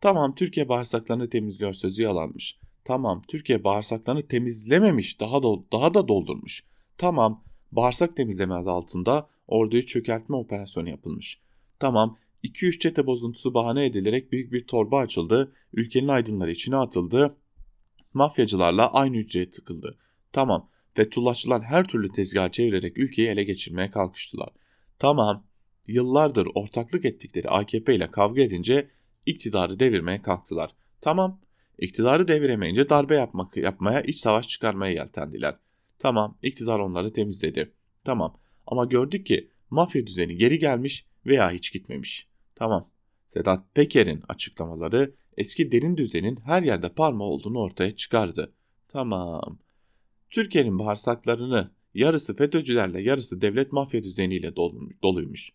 Speaker 2: Tamam Türkiye bağırsaklarını temizliyor sözü yalanmış. Tamam Türkiye bağırsaklarını temizlememiş daha da, daha da doldurmuş. Tamam bağırsak temizleme adı altında orduyu çökertme operasyonu yapılmış. Tamam 2-3 çete bozuntusu bahane edilerek büyük bir torba açıldı, ülkenin aydınları içine atıldı, mafyacılarla aynı hücreye tıkıldı. Tamam, Fethullahçılar her türlü tezgah çevirerek ülkeyi ele geçirmeye kalkıştılar. Tamam, yıllardır ortaklık ettikleri AKP ile kavga edince iktidarı devirmeye kalktılar. Tamam, iktidarı deviremeyince darbe yapmak, yapmaya, iç savaş çıkarmaya yeltendiler. Tamam, iktidar onları temizledi. Tamam, ama gördük ki mafya düzeni geri gelmiş veya hiç gitmemiş. Tamam, Sedat Peker'in açıklamaları eski derin düzenin her yerde parmağı olduğunu ortaya çıkardı. Tamam, Türkiye'nin bağırsaklarını yarısı FETÖ'cülerle yarısı devlet mafya düzeniyle doluymuş.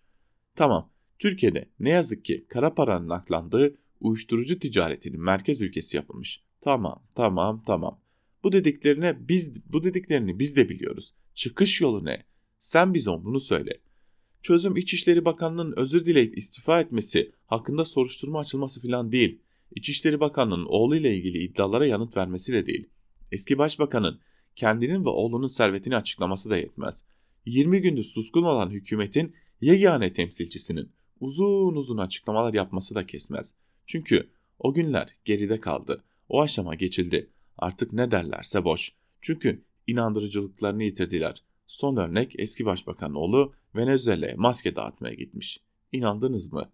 Speaker 2: Tamam, Türkiye'de ne yazık ki kara paranın aklandığı uyuşturucu ticaretinin merkez ülkesi yapılmış. Tamam, tamam, tamam. Bu dediklerine biz bu dediklerini biz de biliyoruz. Çıkış yolu ne? Sen bize bunu söyle. Çözüm İçişleri Bakanlığı'nın özür dileyip istifa etmesi, hakkında soruşturma açılması falan değil. İçişleri Bakanlığı'nın oğluyla ilgili iddialara yanıt vermesi de değil. Eski Başbakanın kendinin ve oğlunun servetini açıklaması da yetmez. 20 gündür suskun olan hükümetin yegane temsilcisinin uzun uzun açıklamalar yapması da kesmez. Çünkü o günler geride kaldı. O aşama geçildi. Artık ne derlerse boş. Çünkü inandırıcılıklarını yitirdiler. Son örnek eski başbakan oğlu Venezuela'ya maske dağıtmaya gitmiş. İnandınız mı?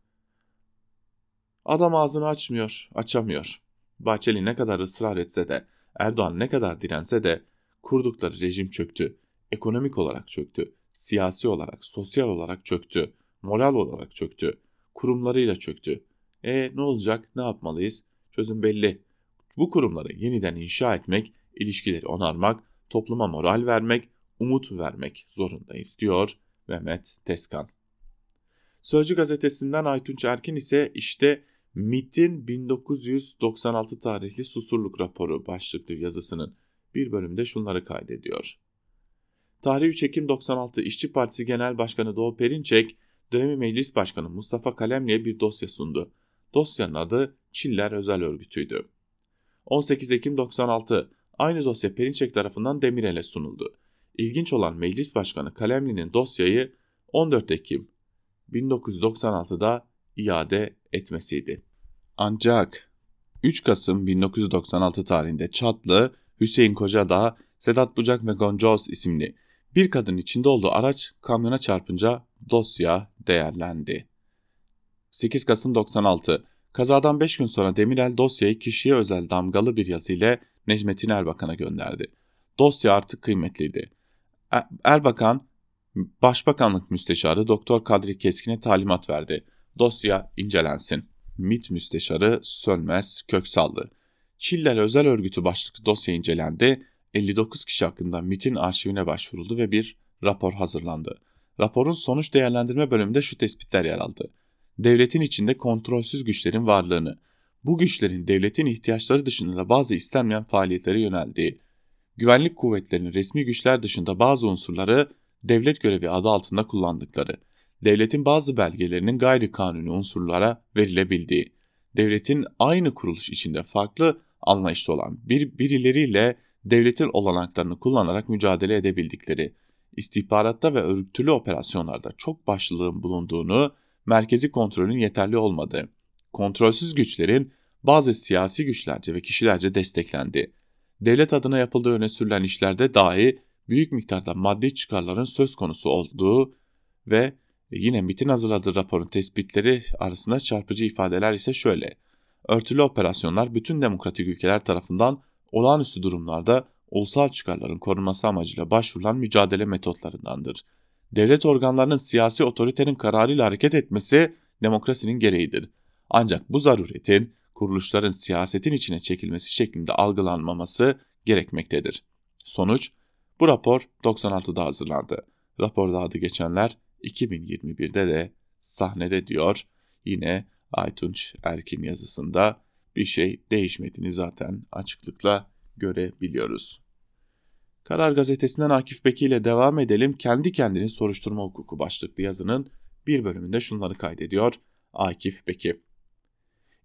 Speaker 2: Adam ağzını açmıyor, açamıyor. Bahçeli ne kadar ısrar etse de, Erdoğan ne kadar dirense de kurdukları rejim çöktü. Ekonomik olarak çöktü, siyasi olarak, sosyal olarak çöktü, moral olarak çöktü, kurumlarıyla çöktü. E ne olacak, ne yapmalıyız? Çözüm belli. Bu kurumları yeniden inşa etmek, ilişkileri onarmak, topluma moral vermek, umut vermek zorundayız diyor Mehmet Teskan. Sözcü gazetesinden Aytunç Erkin ise işte MIT'in 1996 tarihli Susurluk raporu başlıklı yazısının bir bölümde şunları kaydediyor. Tarih 3 Ekim 96 İşçi Partisi Genel Başkanı Doğu Perinçek, dönemi Meclis Başkanı Mustafa Kalemli'ye bir dosya sundu. Dosyanın adı Çiller Özel Örgütü'ydü. 18 Ekim 96 aynı dosya Perinçek tarafından Demirel'e sunuldu. İlginç olan Meclis Başkanı Kalemli'nin dosyayı 14 Ekim 1996'da iade etmesiydi. Ancak 3 Kasım 1996 tarihinde Çatlı, Hüseyin Kocadağ, Sedat Bucak ve Goncaos isimli bir kadın içinde olduğu araç kamyona çarpınca dosya değerlendi. 8 Kasım 96 Kazadan 5 gün sonra Demirel dosyayı kişiye özel damgalı bir yazı ile Necmettin Erbakan'a gönderdi. Dosya artık kıymetliydi. E, Erbakan, Başbakanlık Müsteşarı Doktor Kadri Keskin'e talimat verdi. Dosya incelensin. MİT Müsteşarı Sönmez Köksallı. Çiller Özel Örgütü başlıklı dosya incelendi. 59 kişi hakkında MİT'in arşivine başvuruldu ve bir rapor hazırlandı. Raporun sonuç değerlendirme bölümünde şu tespitler yer aldı. Devletin içinde kontrolsüz güçlerin varlığını, bu güçlerin devletin ihtiyaçları dışında bazı istenmeyen faaliyetlere yöneldiği, güvenlik kuvvetlerinin resmi güçler dışında bazı unsurları devlet görevi adı altında kullandıkları, devletin bazı belgelerinin gayri kanuni unsurlara verilebildiği, devletin aynı kuruluş içinde farklı anlayışta olan bir birileriyle devletin olanaklarını kullanarak mücadele edebildikleri, istihbaratta ve örgütlü operasyonlarda çok başlılığın bulunduğunu, merkezi kontrolün yeterli olmadığı, kontrolsüz güçlerin bazı siyasi güçlerce ve kişilerce desteklendi. Devlet adına yapıldığı öne sürülen işlerde dahi büyük miktarda maddi çıkarların söz konusu olduğu ve yine MIT'in hazırladığı raporun tespitleri arasında çarpıcı ifadeler ise şöyle. Örtülü operasyonlar bütün demokratik ülkeler tarafından olağanüstü durumlarda ulusal çıkarların korunması amacıyla başvurulan mücadele metotlarındandır. Devlet organlarının siyasi otoritenin kararıyla hareket etmesi demokrasinin gereğidir. Ancak bu zaruretin kuruluşların siyasetin içine çekilmesi şeklinde algılanmaması gerekmektedir. Sonuç, bu rapor 96'da hazırlandı. Raporda adı geçenler 2021'de de sahnede diyor. Yine Aytunç Erkin yazısında bir şey değişmediğini zaten açıklıkla görebiliyoruz. Karar Gazetesi'nden Akif Beki ile devam edelim. Kendi kendini soruşturma hukuku başlıklı yazının bir bölümünde şunları kaydediyor Akif Beki.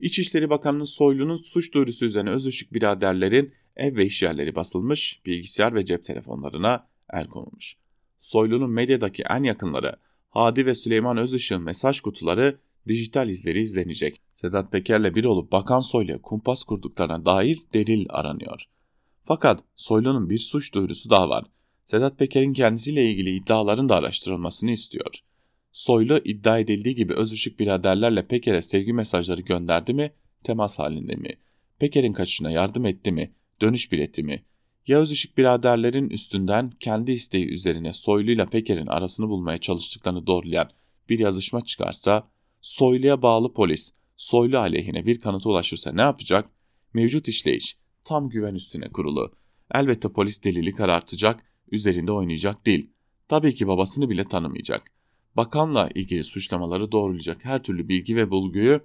Speaker 2: İçişleri Bakanı'nın Soylu'nun suç duyurusu üzerine Özışık biraderlerin ev ve iş yerleri basılmış, bilgisayar ve cep telefonlarına el konulmuş. Soylu'nun medyadaki en yakınları Hadi ve Süleyman Özışık'ın mesaj kutuları dijital izleri izlenecek. Sedat Peker'le bir olup Bakan Soylu'ya kumpas kurduklarına dair delil aranıyor. Fakat Soylu'nun bir suç duyurusu daha var. Sedat Peker'in kendisiyle ilgili iddiaların da araştırılmasını istiyor. Soylu iddia edildiği gibi Özışık biraderlerle Peker'e sevgi mesajları gönderdi mi, temas halinde mi? Peker'in kaçışına yardım etti mi, dönüş bileti mi? Ya Özışık biraderlerin üstünden kendi isteği üzerine Soylu ile Peker'in arasını bulmaya çalıştıklarını doğrulayan bir yazışma çıkarsa, Soylu'ya bağlı polis, Soylu aleyhine bir kanıta ulaşırsa ne yapacak? Mevcut işleyiş tam güven üstüne kurulu. Elbette polis delili karartacak, üzerinde oynayacak değil. Tabii ki babasını bile tanımayacak. Bakanla ilgili suçlamaları doğrulayacak her türlü bilgi ve bulguyu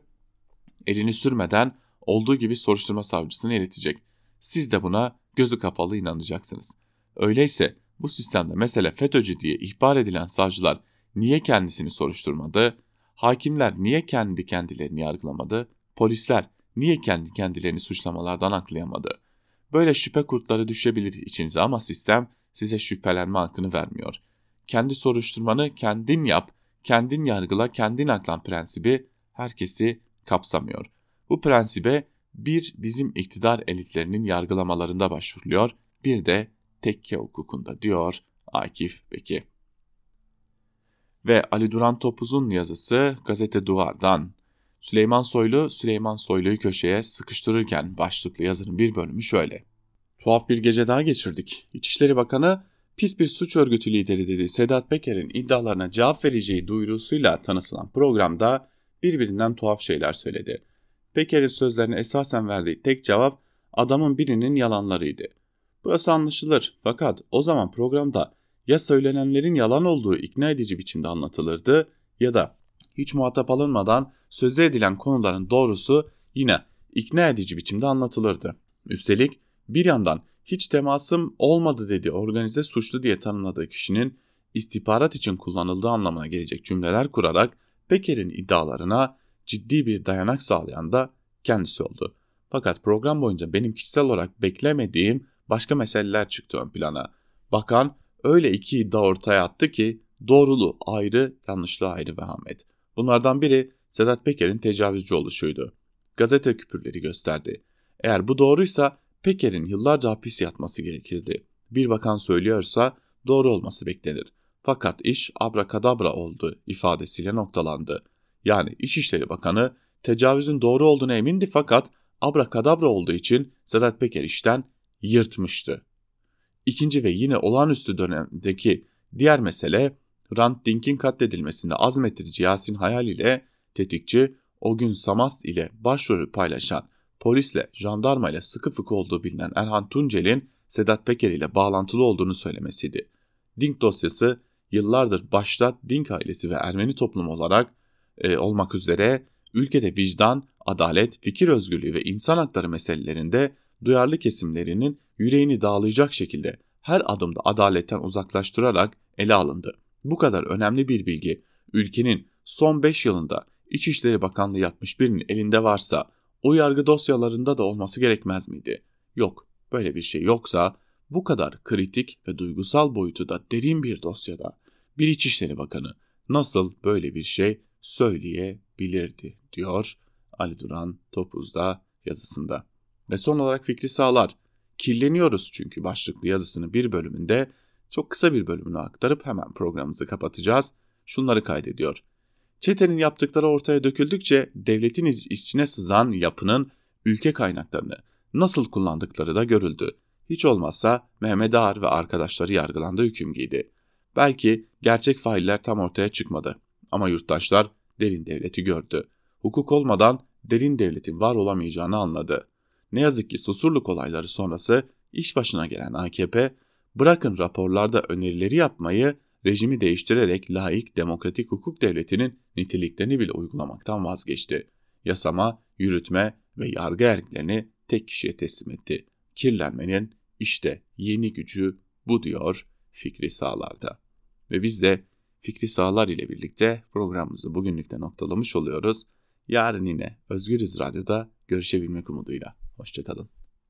Speaker 2: elini sürmeden olduğu gibi soruşturma savcısına iletecek. Siz de buna gözü kapalı inanacaksınız. Öyleyse bu sistemde mesele FETÖ'cü diye ihbar edilen savcılar niye kendisini soruşturmadı? Hakimler niye kendi kendilerini yargılamadı? Polisler niye kendi kendilerini suçlamalardan aklayamadı? Böyle şüphe kurtları düşebilir içinize ama sistem size şüphelenme hakkını vermiyor. Kendi soruşturmanı kendin yap, kendin yargıla, kendin aklan prensibi herkesi kapsamıyor. Bu prensibe bir bizim iktidar elitlerinin yargılamalarında başvuruluyor, bir de tekke hukukunda diyor Akif Beki. Ve Ali Duran Topuz'un yazısı gazete Duvar'dan. Süleyman Soylu, Süleyman Soylu'yu köşeye sıkıştırırken başlıklı yazının bir bölümü şöyle. Tuhaf bir gece daha geçirdik. İçişleri Bakanı pis bir suç örgütü lideri dedi Sedat Peker'in iddialarına cevap vereceği duyurusuyla tanıtılan programda birbirinden tuhaf şeyler söyledi. Peker'in sözlerine esasen verdiği tek cevap adamın birinin yalanlarıydı. Burası anlaşılır fakat o zaman programda ya söylenenlerin yalan olduğu ikna edici biçimde anlatılırdı ya da Hiç muhatap alınmadan söze edilen konuların doğrusu yine ikna edici biçimde anlatılırdı. Üstelik bir yandan hiç temasım olmadı dedi organize suçlu diye tanımladığı kişinin istihbarat için kullanıldığı anlamına gelecek cümleler kurarak Peker'in iddialarına ciddi bir dayanak sağlayan da kendisi oldu. Fakat program boyunca benim kişisel olarak beklemediğim başka meseleler çıktı ön plana. Bakan öyle iki iddia ortaya attı ki doğruluğu ayrı, yanlışlığı ayrı vehamet. Bunlardan biri Sedat Peker'in tecavüzcü oluşuydu. Gazete küpürleri gösterdi. Eğer bu doğruysa Peker'in yıllarca hapis yatması gerekirdi. Bir bakan söylüyorsa doğru olması beklenir. Fakat iş abrakadabra oldu ifadesiyle noktalandı. Yani İçişleri Bakanı tecavüzün doğru olduğuna emindi fakat abrakadabra olduğu için Sedat Peker işten yırtmıştı. İkinci ve yine olağanüstü dönemdeki diğer mesele Rand Dink'in katledilmesinde azmettirici Yasin Hayal ile tetikçi o gün Samas ile başrolü paylaşan polisle, jandarma ile sıkı fıkı olduğu bilinen Erhan Tuncel'in Sedat Peker ile bağlantılı olduğunu söylemesiydi. Dink dosyası yıllardır başta Dink ailesi ve Ermeni toplumu olarak e, olmak üzere ülkede vicdan, adalet, fikir özgürlüğü ve insan hakları meselelerinde duyarlı kesimlerinin yüreğini dağlayacak şekilde her adımda adaletten uzaklaştırarak ele alındı. Bu kadar önemli bir bilgi ülkenin son 5 yılında İçişleri Bakanlığı yapmış birinin elinde varsa o dosyalarında da olması gerekmez miydi? Yok, böyle bir şey yoksa bu kadar kritik ve duygusal boyutu da derin bir dosyada bir İçişleri Bakanı nasıl böyle bir şey söyleyebilirdi diyor Ali Duran Topuz'da yazısında. Ve son olarak Fikri Sağlar. Kirleniyoruz çünkü başlıklı yazısını bir bölümünde çok kısa bir bölümünü aktarıp hemen programımızı kapatacağız. Şunları kaydediyor. Çetenin yaptıkları ortaya döküldükçe devletin içine sızan yapının ülke kaynaklarını nasıl kullandıkları da görüldü. Hiç olmazsa Mehmet Ağar ve arkadaşları yargılandı hüküm giydi. Belki gerçek failler tam ortaya çıkmadı ama yurttaşlar derin devleti gördü. Hukuk olmadan derin devletin var olamayacağını anladı. Ne yazık ki Susurluk olayları sonrası iş başına gelen AKP bırakın raporlarda önerileri yapmayı rejimi değiştirerek laik demokratik hukuk devletinin niteliklerini bile uygulamaktan vazgeçti. Yasama, yürütme ve yargı erklerini tek kişiye teslim etti. Kirlenmenin işte yeni gücü bu diyor Fikri Sağlar'da. Ve biz de Fikri Sağlar ile birlikte programımızı bugünlükte noktalamış oluyoruz. Yarın yine Özgürüz Radyo'da görüşebilmek umuduyla. Hoşçakalın.